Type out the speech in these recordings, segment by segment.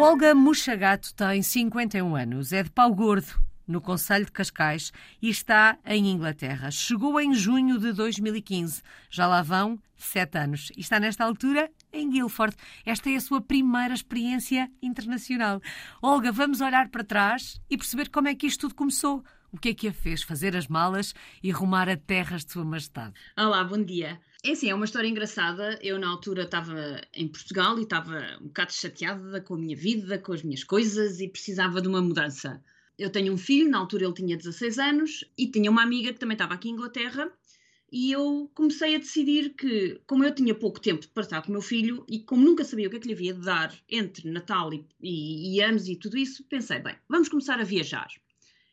Olga Muxagato tem 51 anos, é de Pau Gordo, no Conselho de Cascais, e está em Inglaterra. Chegou em junho de 2015. Já lá vão sete anos. E está nesta altura em Guilford. Esta é a sua primeira experiência internacional. Olga, vamos olhar para trás e perceber como é que isto tudo começou. O que é que a fez fazer as malas e rumar a terras de Sua Majestade? Olá, bom dia. É assim, é uma história engraçada. Eu, na altura, estava em Portugal e estava um bocado chateada com a minha vida, com as minhas coisas e precisava de uma mudança. Eu tenho um filho, na altura ele tinha 16 anos, e tinha uma amiga que também estava aqui em Inglaterra. E eu comecei a decidir que, como eu tinha pouco tempo para estar com o meu filho e como nunca sabia o que é que lhe havia de dar entre Natal e, e, e anos e tudo isso, pensei, bem, vamos começar a viajar.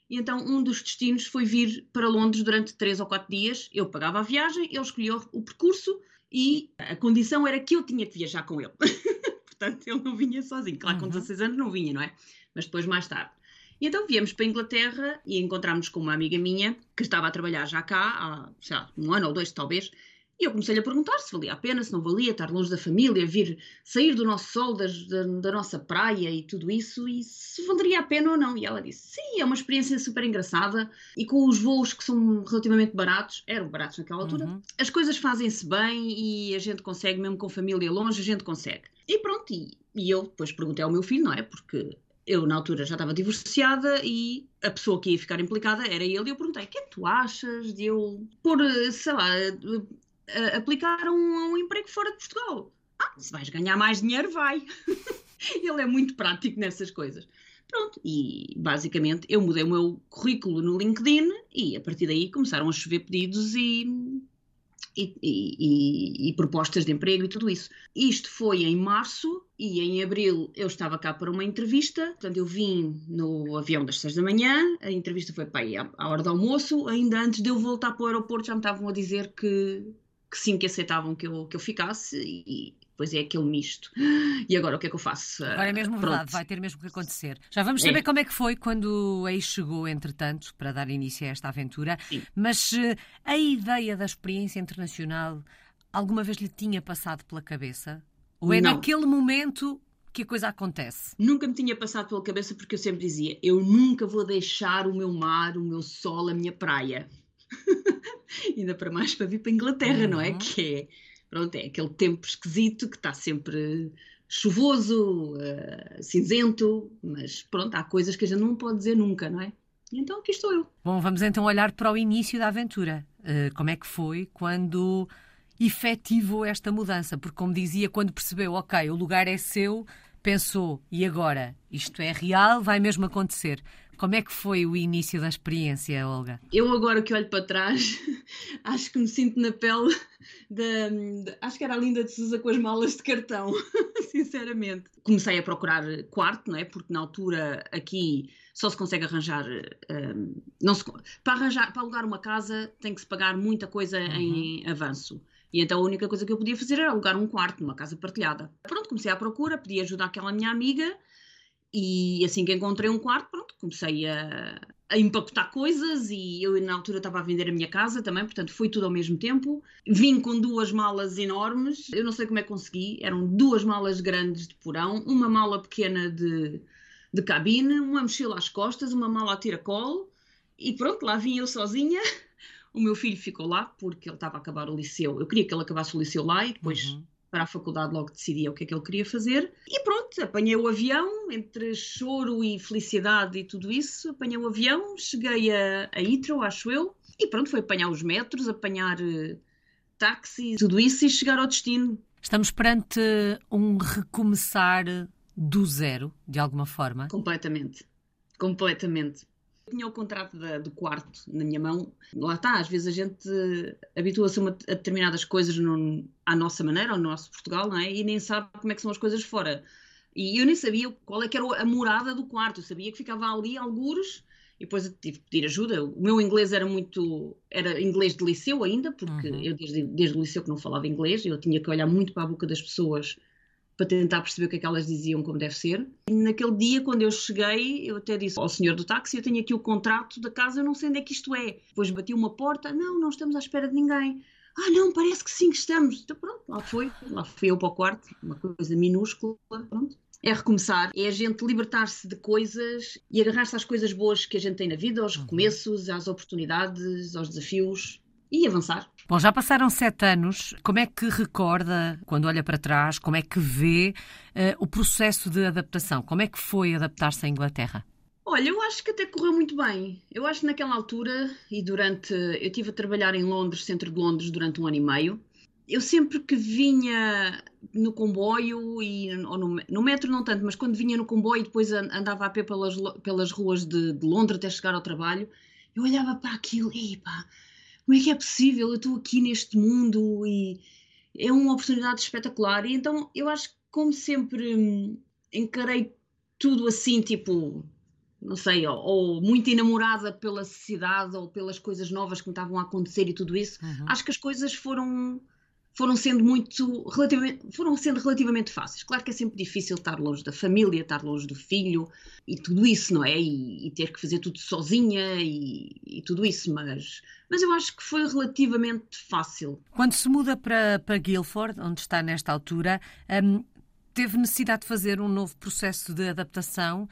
E então um dos destinos foi vir para Londres durante três ou quatro dias. Eu pagava a viagem, ele escolheu o percurso e a condição era que eu tinha que viajar com ele. Portanto, ele não vinha sozinho. Claro, com 16 uhum. anos não vinha, não é? Mas depois, mais tarde. E então viemos para a Inglaterra e encontramos com uma amiga minha que estava a trabalhar já cá há, sei lá, um ano ou dois talvez, e eu comecei-lhe a perguntar se valia a pena, se não valia estar longe da família, vir sair do nosso sol, das, da, da, nossa praia e tudo isso, e se valeria a pena ou não. E ela disse: sim, é uma experiência super engraçada e com os voos que são relativamente baratos, eram baratos naquela altura, uhum. as coisas fazem-se bem e a gente consegue, mesmo com família longe, a gente consegue. E pronto, e, e eu depois perguntei ao meu filho, não é? Porque eu na altura já estava divorciada e a pessoa que ia ficar implicada era ele e eu perguntei, o que é que tu achas de eu pôr, sei lá, uh, aplicar um, um emprego fora de Portugal. Ah, se vais ganhar mais dinheiro, vai. Ele é muito prático nessas coisas. Pronto, e basicamente eu mudei o meu currículo no LinkedIn e a partir daí começaram a chover pedidos e, e, e, e, propostas de emprego e tudo isso. Isto foi em março e em abril eu estava cá para uma entrevista, portanto eu vim no avião das seis da manhã, a entrevista foi para aí à, à hora do almoço, ainda antes de eu voltar para o aeroporto já me estavam a dizer que que sim, que aceitavam que eu, que eu ficasse e depois é aquele misto. E agora o que é que eu faço? Agora é mesmo Pronto. verdade, vai ter mesmo que acontecer. Já vamos saber é. como é que foi quando ex chegou, entretanto, para dar início a esta aventura. Sim. Mas uh, a ideia da experiência internacional alguma vez lhe tinha passado pela cabeça? Ou é Não. naquele momento que a coisa acontece? Nunca me tinha passado pela cabeça porque eu sempre dizia: eu nunca vou deixar o meu mar, o meu sol, a minha praia. ainda para mais para vir para a Inglaterra, uhum. não é? Uhum. Que é, pronto, é aquele tempo esquisito que está sempre chuvoso, uh, cinzento, mas pronto, há coisas que a gente não pode dizer nunca, não é? E então aqui estou eu. Bom, vamos então olhar para o início da aventura. Uh, como é que foi quando efetivou esta mudança? Porque, como dizia, quando percebeu, ok, o lugar é seu, pensou, e agora? Isto é real, vai mesmo acontecer. Como é que foi o início da experiência, Olga? Eu agora que olho para trás, acho que me sinto na pele da, acho que era a Linda de Sousa com as malas de cartão, sinceramente. Comecei a procurar quarto, não é? Porque na altura aqui só se consegue arranjar, um, não se, para arranjar, para alugar uma casa tem que se pagar muita coisa uhum. em avanço. E então a única coisa que eu podia fazer era alugar um quarto numa casa partilhada. Pronto, comecei à procura, pedi ajuda àquela minha amiga e assim que encontrei um quarto, pronto, comecei a, a empacotar coisas e eu na altura estava a vender a minha casa também, portanto foi tudo ao mesmo tempo. Vim com duas malas enormes, eu não sei como é que consegui, eram duas malas grandes de porão, uma mala pequena de, de cabine, uma mochila às costas, uma mala a tiracolo e pronto, lá vim eu sozinha. O meu filho ficou lá porque ele estava a acabar o liceu. Eu queria que ele acabasse o liceu lá e depois uhum para a faculdade logo decidia o que é que ele queria fazer. E pronto, apanhei o avião, entre choro e felicidade e tudo isso, apanhei o avião, cheguei a, a Heathrow, acho eu, e pronto, foi apanhar os metros, apanhar uh, táxis, tudo isso e chegar ao destino. Estamos perante um recomeçar do zero, de alguma forma? Completamente. Completamente. Tinha o contrato da, do quarto na minha mão. Lá está, às vezes a gente habitua-se a, a, determinadas coisas no, à nossa maneira, ao nosso Portugal, não é? E nem sabe como é que são as coisas fora. E eu nem sabia qual é que era a morada do quarto. Eu sabia que ficava ali algures e depois tive que pedir ajuda. O meu inglês era muito. era inglês de liceu ainda, porque uhum. eu desde, desde o liceu que não falava inglês, eu tinha que olhar muito para a boca das pessoas para tentar perceber o que é que elas diziam como deve ser. E naquele dia, quando eu cheguei, eu até disse ao senhor do táxi, eu tenho aqui o contrato da casa, eu não sei onde é que isto é. Depois bati uma porta, não, não estamos à espera de ninguém. Ah, não, parece que sim que estamos. Então pronto, lá foi. Lá fui eu para o quarto, uma coisa minúscula, pronto. é recomeçar, é a gente libertar-se de coisas e agarrar-se às coisas boas que a gente tem na vida, aos uhum. recomeços, às oportunidades, aos desafios e avançar. Bom, já passaram sete anos. Como é que recorda, quando olha para trás, como é que vê uh, o processo de adaptação? Como é que foi adaptar-se à Inglaterra? Olha, eu acho que até correu muito bem. Eu acho que naquela altura e durante. Eu estive a trabalhar em Londres, centro de Londres, durante um ano e meio. Eu sempre que vinha no comboio e ou no, no metro não tanto, mas quando vinha no comboio e depois andava a pé pelas, pelas ruas de, de Londres até chegar ao trabalho, eu olhava para aquilo e pá, como é que é possível? Eu estou aqui neste mundo e é uma oportunidade espetacular. E então eu acho que, como sempre, hum, encarei tudo assim, tipo, não sei, ou, ou, muito enamorada pela cidade ou pelas coisas novas que me estavam a acontecer e tudo isso. Uhum. Acho que as coisas foram foram sendo muito relativamente, foram sendo relativamente fáceis. Claro que é sempre difícil estar longe da família, estar longe do filho e tudo isso, não é? E, e ter que fazer tudo sozinha e, e, tudo isso, mas, mas eu acho que foi relativamente fácil. Quando se muda para, para Guildford, onde está nesta altura, um, teve necessidade de fazer um novo processo de adaptação?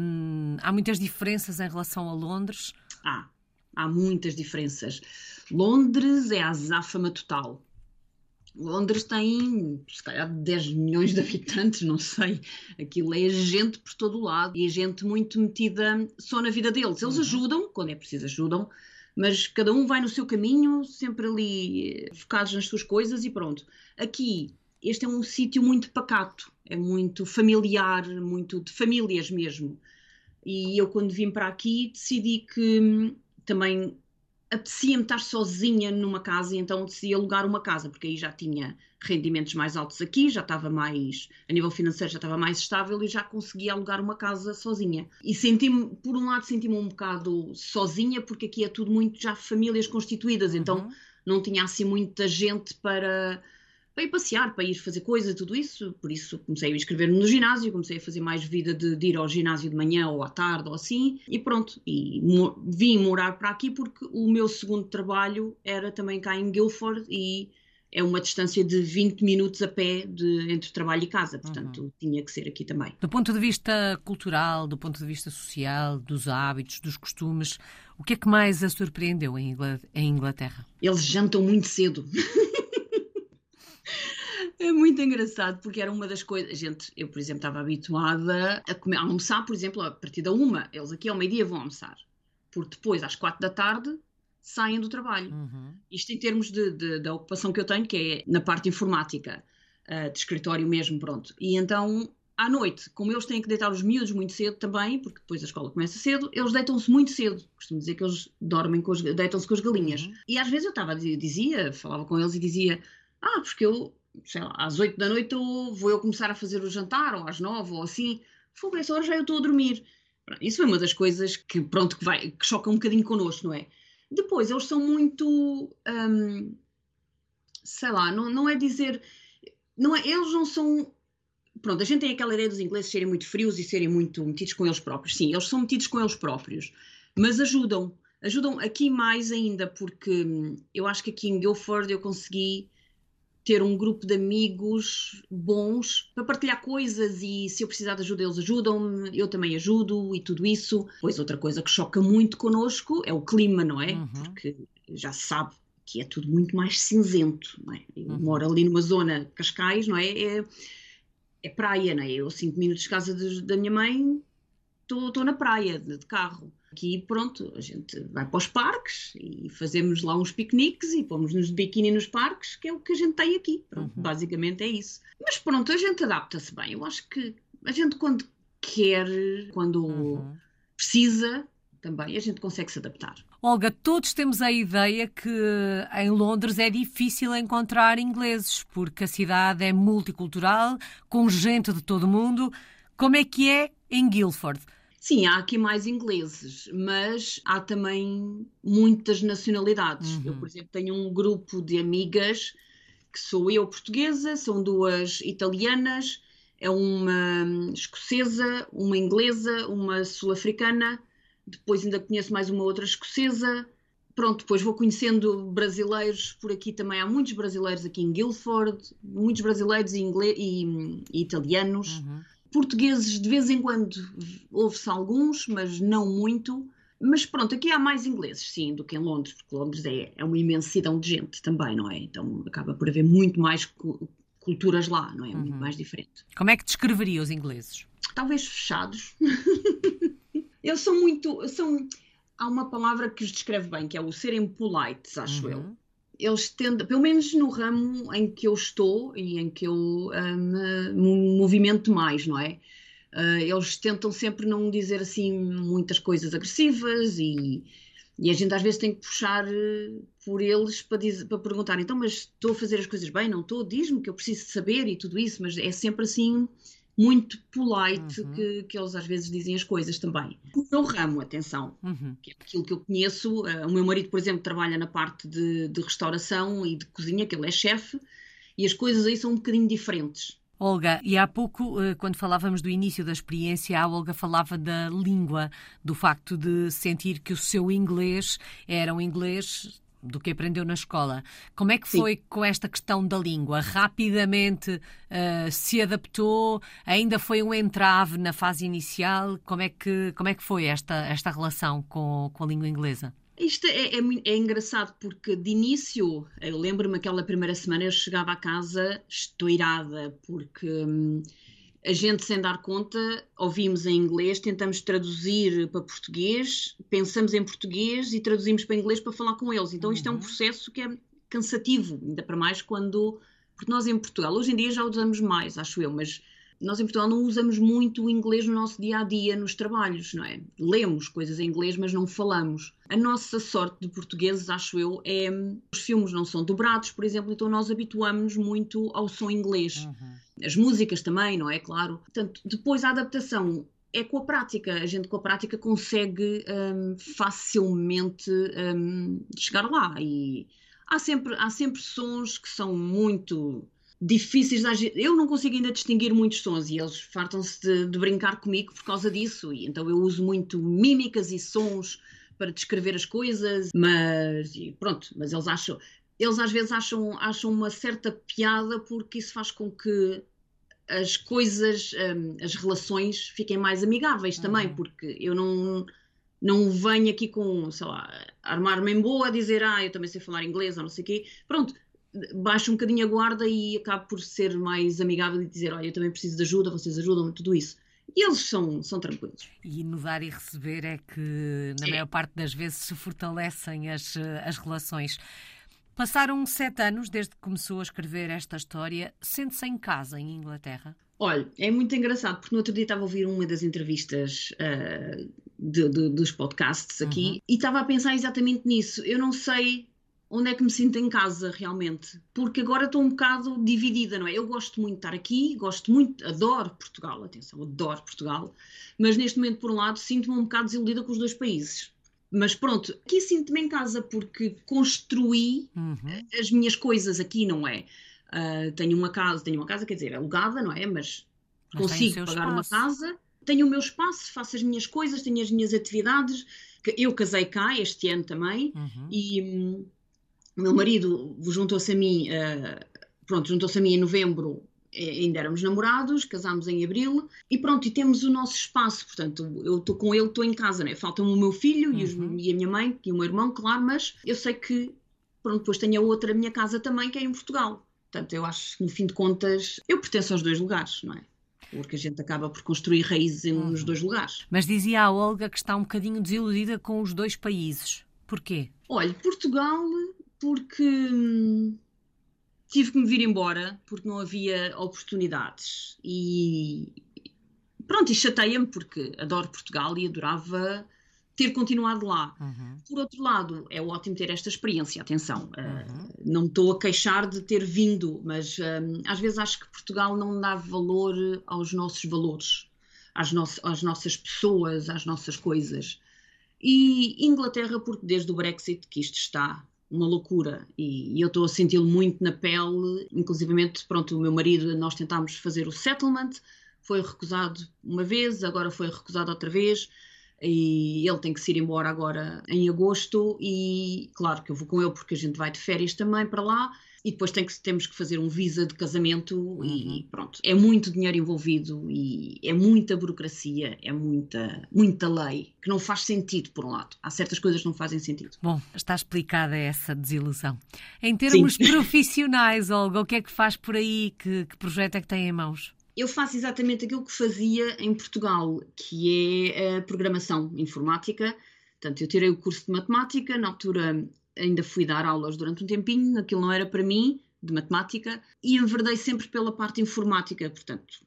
Um, há muitas diferenças em relação a Londres? Há, há muitas diferenças. Londres é a azáfama total Londres tem, se calhar, 10 milhões de habitantes, não sei. Aquilo é gente por todo o lado e é gente muito metida só na vida deles. Eles uhum. ajudam, quando é preciso, ajudam, mas cada um vai no seu caminho, sempre ali focados nas suas coisas e pronto. Aqui, este é um sítio muito pacato, é muito familiar, muito de famílias mesmo. E eu, quando vim para aqui, decidi que hum, também apetecia-me estar sozinha numa casa e então decidi alugar uma casa, porque aí já tinha rendimentos mais altos aqui, já estava mais, a nível financeiro já estava mais estável e já conseguia alugar uma casa sozinha. E senti-me, por um lado, senti-me um bocado sozinha, porque aqui é tudo muito já famílias constituídas, então uhum. não tinha assim muita gente para para ir passear, para ir fazer coisas, tudo isso. Por isso comecei a inscrever-me no ginásio, comecei a fazer mais vida de, de, ir ao ginásio de manhã ou à tarde ou assim, e pronto. E vim morar para aqui porque o meu segundo trabalho era também cá em Guildford e é uma distância de 20 minutos a pé de, entre trabalho e casa, portanto uhum. tinha que ser aqui também. Do ponto de vista cultural, do ponto de vista social, dos hábitos, dos costumes, o que é que mais a surpreendeu em Inglaterra? Eles jantam muito cedo. É muito engraçado porque era uma das coisas. Gente, eu, por exemplo, estava habituada a, comer, a almoçar, por exemplo, a partir da uma. Eles aqui ao meio-dia vão almoçar. Porque depois, às quatro da tarde, saem do trabalho. Uhum. Isto em termos de, de, da ocupação que eu tenho, que é na parte informática, uh, de escritório mesmo, pronto. E então, à noite, como eles têm que deitar os miúdos muito cedo também, porque depois a escola começa cedo, eles deitam-se muito cedo. Costumo dizer que eles dormem com deitam-se com as galinhas. Uhum. E às vezes eu estava, dizia, falava com eles e dizia, ah, porque eu sei lá, às 8 da noite vou eu começar a fazer o jantar, ou às 9, ou assim, fogo, essa hora já eu estou a dormir. Isso é uma das coisas que, pronto, que, vai, que choca um bocadinho connosco, não é? Depois, eles são muito, hum, sei lá, não, não é dizer, não é, eles não são, pronto, a gente tem aquela ideia dos ingleses serem muito frios e serem muito metidos com eles próprios. Sim, eles são metidos com eles próprios, mas ajudam, ajudam aqui mais ainda, porque hum, eu acho que aqui em Guildford eu consegui ter um grupo de amigos bons para partilhar coisas e se eu precisar de ajuda eles ajudam-me, eu também ajudo e tudo isso. Pois outra coisa que choca muito connosco é o clima, não é? Uhum. Porque já se sabe que é tudo muito mais cinzento, não é? Eu uhum. moro ali numa zona Cascais, não é? É, é praia, não é? Eu cinco minutos de casa de, da minha mãe estou na praia de, de carro. Aqui, pronto, a gente vai para os parques e fazemos lá uns piqueniques e pomos-nos de biquíni nos parques, que é o que a gente tem aqui. Pronto, uhum. Basicamente é isso. Mas pronto, a gente adapta-se bem. Eu acho que a gente, quando quer, quando uhum. precisa, também a gente consegue se adaptar. Olga, todos temos a ideia que em Londres é difícil encontrar ingleses, porque a cidade é multicultural, com gente de todo o mundo. Como é que é em Guildford? Sim, há aqui mais ingleses, mas há também muitas nacionalidades. Uhum. Eu, por exemplo, tenho um grupo de amigas que sou eu portuguesa, são duas italianas, é uma escocesa, uma inglesa, uma sul-africana, depois ainda conheço mais uma outra escocesa. Pronto, depois vou conhecendo brasileiros por aqui também. Há muitos brasileiros aqui em Guildford, muitos brasileiros e, e, e italianos. Uhum Portugueses, de vez em quando, ouve-se alguns, mas não muito. Mas pronto, aqui há mais ingleses, sim, do que em Londres, porque Londres é, é uma imensidão de gente também, não é? Então acaba por haver muito mais cu culturas lá, não é? Uhum. Muito mais diferente. Como é que descreveria os ingleses? Talvez fechados. Eles são muito. São, há uma palavra que os descreve bem, que é o serem polites, acho uhum. eu eles tendem, pelo menos no ramo em que eu estou e em que eu um, me movimento mais, não é? Uh, eles tentam sempre não dizer assim muitas coisas agressivas e, e a gente às vezes tem que puxar eh, por eles para, dizer, para perguntar, então, mas estou a fazer as coisas bem? Não estou? Diz-me que eu preciso saber e tudo isso, mas é sempre assim muito polite uhum. que, que eles às vezes dizem as coisas também. O meu ramo, atenção, uhum. que é aquilo que eu conheço, uh, o meu marido, por exemplo, trabalha na parte de, de restauração e de cozinha, que ele é chefe, e as coisas aí são um bocadinho diferentes. Olga, e há pouco, eh, quando falávamos do início da experiência, a Olga falava da língua, do facto de sentir que o seu inglês era um inglês do que aprendeu na escola. Como é que foi Sim. com esta questão da língua? Rapidamente uh, se adaptou? Ainda foi um entrave na fase inicial? Como é que, como é que foi esta, esta relação com, com a língua inglesa? Isto é, é, é, engraçado porque de início, eu lembro-me aquela primeira semana eu chegava a casa estourada porque hum, a gente, sem dar conta, ouvimos em inglês, tentamos traduzir para português, pensamos em português e traduzimos para inglês para falar com eles. Então, uhum. isto é um uhum. processo que é cansativo, ainda para mais quando. Porque nós em Portugal, hoje em dia já usamos mais, acho eu, mas nós em Portugal não usamos muito o inglês no nosso dia a dia, nos trabalhos, não é? Lemos coisas em inglês, mas não falamos. A nossa sorte de portugueses, acho eu, é. Os filmes não são dobrados, por exemplo, então nós habituamos muito ao som inglês. Uhum. As músicas também, não é? Claro. Portanto, depois a adaptação é com a prática. A gente com a prática consegue um, facilmente um, chegar lá. E há sempre, há sempre sons que são muito difíceis de Eu não consigo ainda distinguir muitos sons e eles fartam-se de, de, brincar comigo por causa disso. E então eu uso muito mímicas e sons para descrever as coisas, mas pronto, mas eles acham, eles às vezes acham, acham uma certa piada porque isso faz com que as coisas, um, as relações fiquem mais amigáveis uhum. também, porque eu não não venho aqui com, sei lá, armar-me em boa a dizer, ah, eu também sei falar inglês ou não sei o quê. Pronto, baixo um bocadinho a guarda e acabo por ser mais amigável e dizer: Olha, eu também preciso de ajuda, vocês ajudam-me, tudo isso. E eles são, são tranquilos. E no dar e receber é que, na é. maior parte das vezes, se fortalecem as, as relações. Passaram sete anos desde que começou a escrever esta história. Sente-se em casa, em Inglaterra? Olha, é muito engraçado, porque no outro dia estava a ouvir uma das entrevistas uh, de, de, dos podcasts aqui uhum. e estava a pensar exatamente nisso. Eu não sei onde é que me sinto em casa realmente, porque agora estou um bocado dividida, não é? Eu gosto muito de estar aqui, gosto muito, adoro Portugal, atenção, adoro Portugal, mas neste momento, por um lado, sinto-me um bocado desiludida com os dois países. Mas pronto, aqui sinto-me em casa porque construí uhum. as minhas coisas aqui, não é? Uh, tenho uma casa, tenho uma casa, quer dizer, alugada, não é? Mas, mas consigo pagar espaço. uma casa, tenho o meu espaço, faço as minhas coisas, tenho as minhas atividades. Eu casei cá este ano também uhum. e hum, o meu marido juntou-se a mim, uh, pronto, juntou-se a mim em novembro, eh, ainda éramos namorados, casámos em abril e pronto, e temos o nosso espaço, portanto, eu estou com ele, estou em casa, né? Falta-me o meu filho uhum. e, os, uhum. e, a minha mãe e o meu irmão, claro, mas eu sei que, pronto, depois tenho a outra, a minha casa também, que é em Portugal. Portanto, eu acho que no fim de contas, eu pertenço aos dois lugares, não é? Porque a gente acaba por construir raízes uhum. nos dois lugares. Mas dizia a Olga que está um bocadinho desiludida com os dois países. Porquê? Olha, Portugal porque hum, tive que me vir embora porque não havia oportunidades e pronto, e chateia-me porque adoro Portugal e adorava ter continuado lá. Uhum. Por outro lado, é ótimo ter esta experiência, atenção, eh, uhum. uh, não estou a queixar de ter vindo, mas um, às vezes acho que Portugal não dá valor aos nossos valores, às, no às nossas pessoas, às nossas coisas. E Inglaterra, porque desde o Brexit que isto está, uma loucura. E, e eu estou a senti-lo muito na pele, inclusivamente, pronto, o meu marido, nós tentámos fazer o settlement, foi recusado uma vez, agora foi recusado outra vez. E ele tem que se ir embora agora em agosto. E claro que eu vou com ele porque a gente vai de férias também para lá e depois tem que, temos que fazer um visa de casamento Uhum. e pronto. É muito dinheiro envolvido e é muita burocracia, é muita, muita lei que não faz sentido, por um lado. Há certas coisas que não fazem sentido. Bom, está explicada essa desilusão. Em termos Sim. profissionais, Olga, o que é que faz por aí? Que, que projeto é que tem em mãos? Eu faço exatamente aquilo que fazia em Portugal, que é a programação informática. Portanto, eu tirei o curso de matemática, na altura ainda fui dar aulas durante um tempinho, aquilo não era para mim, de matemática, e enverdei sempre pela parte informática, portanto,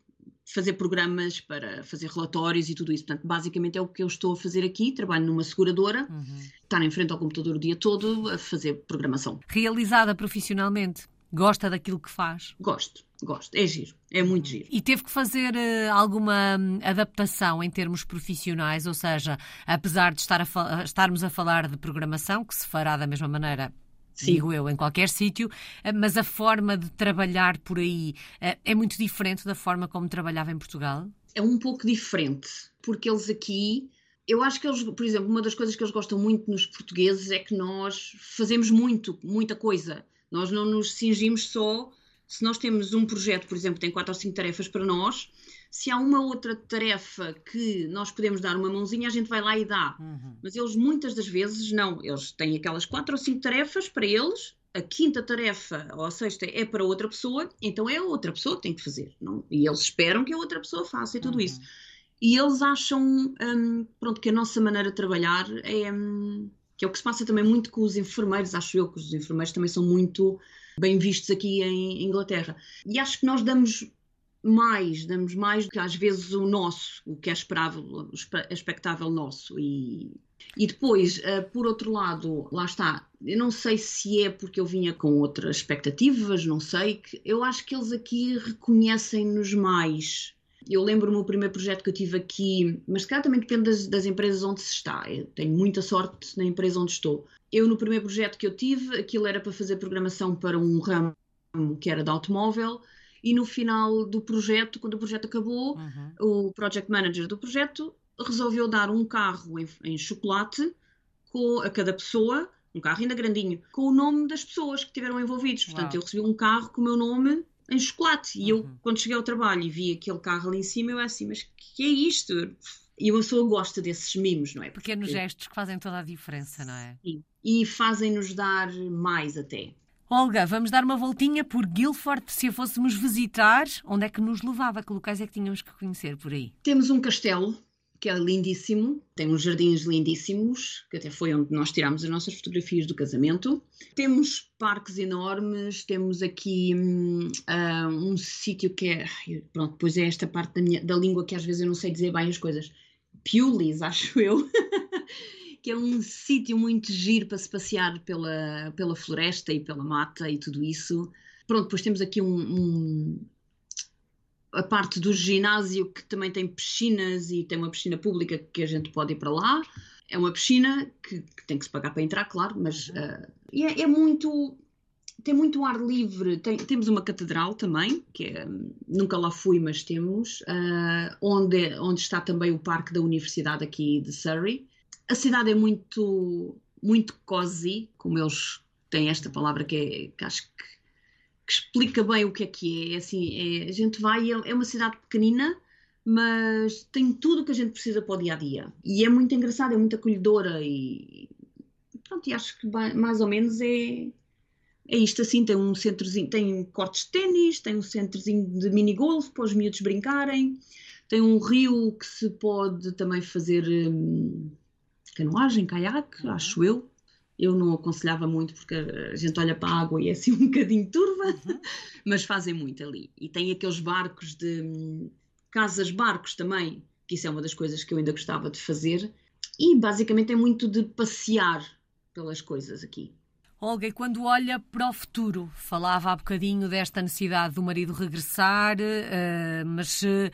fazer programas para fazer relatórios e tudo isso. Portanto, basicamente é o que eu estou a fazer aqui, trabalho numa seguradora, Uhum. estar em frente ao computador o dia todo a fazer programação. Realizada profissionalmente, gosta daquilo que faz? Gosto, gosto, é giro, é muito giro. E teve que fazer eh, alguma hum, adaptação em termos profissionais, ou seja, apesar de estar a fa- estarmos a falar de programação, que se fará da mesma maneira, Sim. digo eu, em qualquer sítio, eh, mas a forma de trabalhar por aí eh, é muito diferente da forma como trabalhava em Portugal? é um pouco diferente, porque eles aqui, eu acho que eles, por exemplo, uma das coisas que eles gostam muito nos portugueses é que nós fazemos muito, muita coisa. Nós não nos cingimos só, se nós temos um projeto, por exemplo, tem quatro ou cinco tarefas para nós, se há uma outra tarefa que nós podemos dar uma mãozinha, a gente vai lá e dá. Mas eles muitas das vezes não, eles têm aquelas quatro ou cinco tarefas para eles, a quinta tarefa ou a sexta é para outra pessoa, então é a outra pessoa que tem que fazer. Não? E eles esperam que a outra pessoa faça e tudo Uhum. isso. E eles acham hum, pronto, que a nossa maneira de trabalhar é, hum, que é o que se passa também muito com os enfermeiros, acho eu que os enfermeiros também são muito bem vistos aqui em Inglaterra. E acho que nós damos mais, damos mais do que às vezes o nosso, o que é esperável, expectável nosso. E, e depois, eh, por outro lado, lá está, eu não sei se é porque eu vinha com outras expectativas, não sei, que eu acho que eles aqui reconhecem-nos mais. Eu lembro-me o primeiro projeto que eu tive aqui, mas se calhar também depende das, das empresas onde se está. Eu tenho muita sorte na empresa onde estou. Eu, no primeiro projeto que eu tive, aquilo era para fazer programação para um ramo que era de automóvel, e no final do projeto, quando o projeto acabou, Uhum. o project manager do projeto resolveu dar um carro em, em chocolate com, a cada pessoa, um carro ainda grandinho, com o nome das pessoas que estiveram envolvidos. Portanto, Uau. eu recebi um carro com o meu nome em chocolate. E eu, Uhum. quando cheguei ao trabalho e vi aquele carro ali em cima, eu assim, mas que é isto? E uma pessoa gosta desses mimos, não é? Pequenos Porque- gestos que fazem toda a diferença, não é? Sim. E fazem-nos dar mais até. Olga, vamos dar uma voltinha por Guildford. Se a fôssemos visitar, onde é que nos levava? Que locais é que tínhamos que conhecer por aí? Temos um castelo que é lindíssimo, tem uns jardins lindíssimos, que até foi onde nós tirámos as nossas fotografias do casamento. Temos parques enormes, temos aqui hum, ah, um sítio que é. Pronto, depois é esta parte da, minha- da língua que às vezes eu não sei dizer bem as coisas. Pulis, acho eu. que é um sítio muito giro para se passear pela, pela floresta e pela mata e tudo isso. Pronto, depois temos aqui um, um- a parte do ginásio que também tem piscinas e tem uma piscina pública que a gente pode ir para lá. É uma piscina que, que tem que se pagar para entrar, claro, mas e é, é muito. Tem muito ar livre. Tem- temos uma catedral também, que é, nunca lá fui, mas temos, ah, onde, onde está também o parque da Universidade aqui de Surrey. A cidade é muito, muito cozy, como eles têm esta palavra que, é, que acho que que explica bem o que é que é. É assim, é- a gente vai, é, é uma cidade pequenina, mas tem tudo o que a gente precisa para o dia a dia. E é muito engraçada, é muito acolhedora e pronto, e acho que mais ou menos é, é isto assim, tem um centrozinho, tem cortes de ténis, tem um centrozinho de mini golf para os miúdos brincarem, tem um rio que se pode também fazer hum, canoagem, caiaque, Uhum. acho eu. Eu não aconselhava muito porque a gente olha para a água e é assim um bocadinho turva, Uhum. mas fazem muito ali. E tem aqueles barcos de hum, casas-barcos também, que isso é uma das coisas que eu ainda gostava de fazer. E basicamente é muito de passear pelas coisas aqui. Olga, e quando olha para o futuro, falava há bocadinho desta necessidade do marido regressar, eh, mas eh,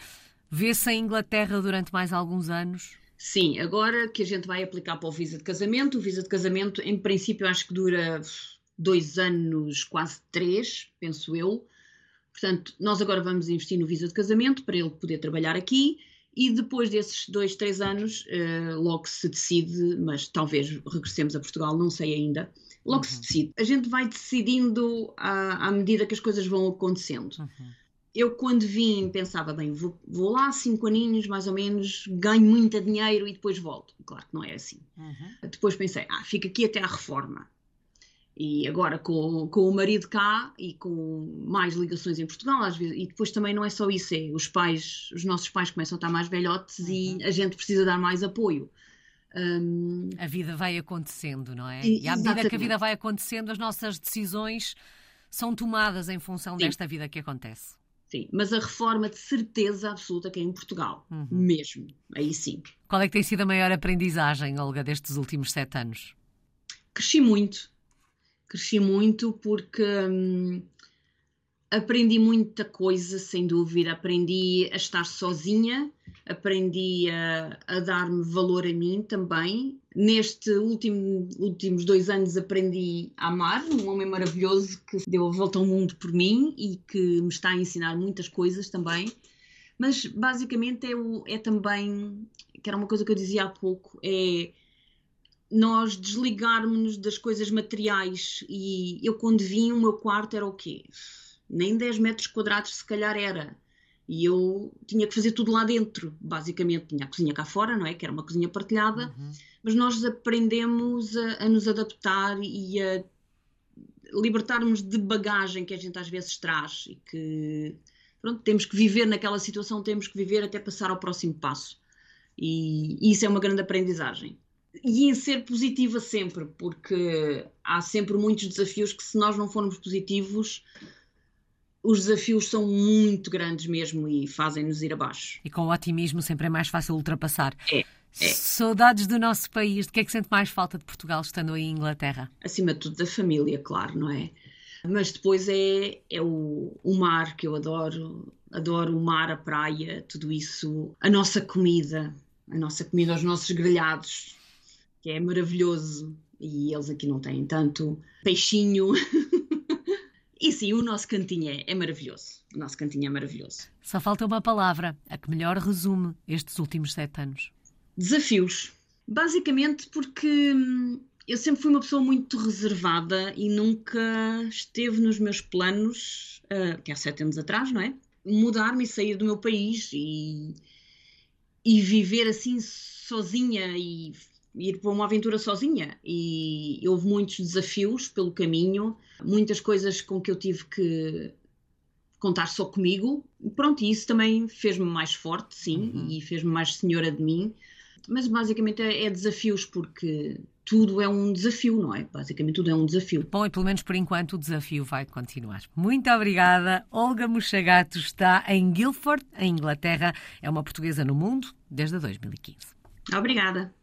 vê-se em Inglaterra durante mais alguns anos? Sim, agora que a gente vai aplicar para o visa de casamento, o visa de casamento, em princípio, acho que dura dois anos, quase três, penso eu. Portanto, nós agora vamos investir no visa de casamento para ele poder trabalhar aqui E depois desses dois, três anos, uh, logo se decide, mas talvez regressemos a Portugal, não sei ainda. Logo uhum. se decide. A gente vai decidindo à, à, medida que as coisas vão acontecendo. Uhum. Eu, quando vim, pensava, bem, vou, vou, lá cinco aninhos, mais ou menos, ganho muito dinheiro e depois volto. Claro que não é assim. Uhum. Depois pensei, ah, fica aqui até à reforma. E agora com, com o marido cá e com mais ligações em Portugal, às vezes, e depois também não é só isso, é os pais, os nossos pais começam a estar mais velhotes uhum. e a gente precisa dar mais apoio. Um... A vida vai acontecendo, não é? E, e à medida exatamente. que a vida vai acontecendo, as nossas decisões são tomadas em função Sim. desta vida que acontece. Sim, mas a reforma de certeza absoluta que é em Portugal, uhum. mesmo. Aí sim. Qual é que tem sido a maior aprendizagem, Olga, destes últimos sete anos? Cresci muito cresci muito porque hum, aprendi muita coisa, sem dúvida. Aprendi a estar sozinha, aprendi a, a dar-me valor a mim também. Neste último, últimos dois anos aprendi a amar um homem maravilhoso que deu a volta ao mundo por mim e que me está a ensinar muitas coisas também. Mas basicamente é, o, é também, que era uma coisa que eu dizia há pouco, é nós desligarmos-nos das coisas materiais e eu quando vim o meu quarto era o quê? Nem 10 metros quadrados se calhar era. E eu tinha que fazer tudo lá dentro, basicamente. Tinha a cozinha cá fora, não é? Que era uma cozinha partilhada. Uhum. Mas nós aprendemos a, a, nos adaptar e a libertarmos de bagagem que a gente às vezes traz e que, pronto, temos que viver naquela situação, temos que viver até passar ao próximo passo. E, e isso é uma grande aprendizagem e em ser positiva sempre, porque há sempre muitos desafios que, se nós não formos positivos, os desafios são muito grandes mesmo e fazem-nos ir abaixo. E com o otimismo sempre é mais fácil ultrapassar. É. É. Saudades do nosso país. De que é que sente mais falta de Portugal estando aí em Inglaterra? Acima de tudo da família, claro, não é? Mas depois é, é o, o mar que eu adoro. Adoro o mar, a praia, tudo isso. A nossa comida, a nossa comida, os nossos grelhados que é maravilhoso e eles aqui não têm tanto peixinho. e sim, o nosso cantinho é, é, maravilhoso. O nosso cantinho é maravilhoso. Só falta uma palavra, a que melhor resume estes últimos sete anos. Desafios. Basicamente porque hum, eu sempre fui uma pessoa muito reservada e nunca esteve nos meus planos, uh, que há sete anos atrás, não é? Mudar-me e sair do meu país e, e viver assim sozinha e ir para uma aventura sozinha e houve muitos desafios pelo caminho, muitas coisas com que eu tive que contar só comigo. Pronto, e isso também fez-me mais forte, sim, uhum. e fez-me mais senhora de mim. Mas basicamente é, é, desafios, porque tudo é um desafio, não é? Basicamente tudo é um desafio. Bom, e pelo menos por enquanto o desafio vai continuar. Muito obrigada. Olga Mochagato está em Guildford, em Inglaterra. É uma portuguesa no mundo desde 2015. Obrigada.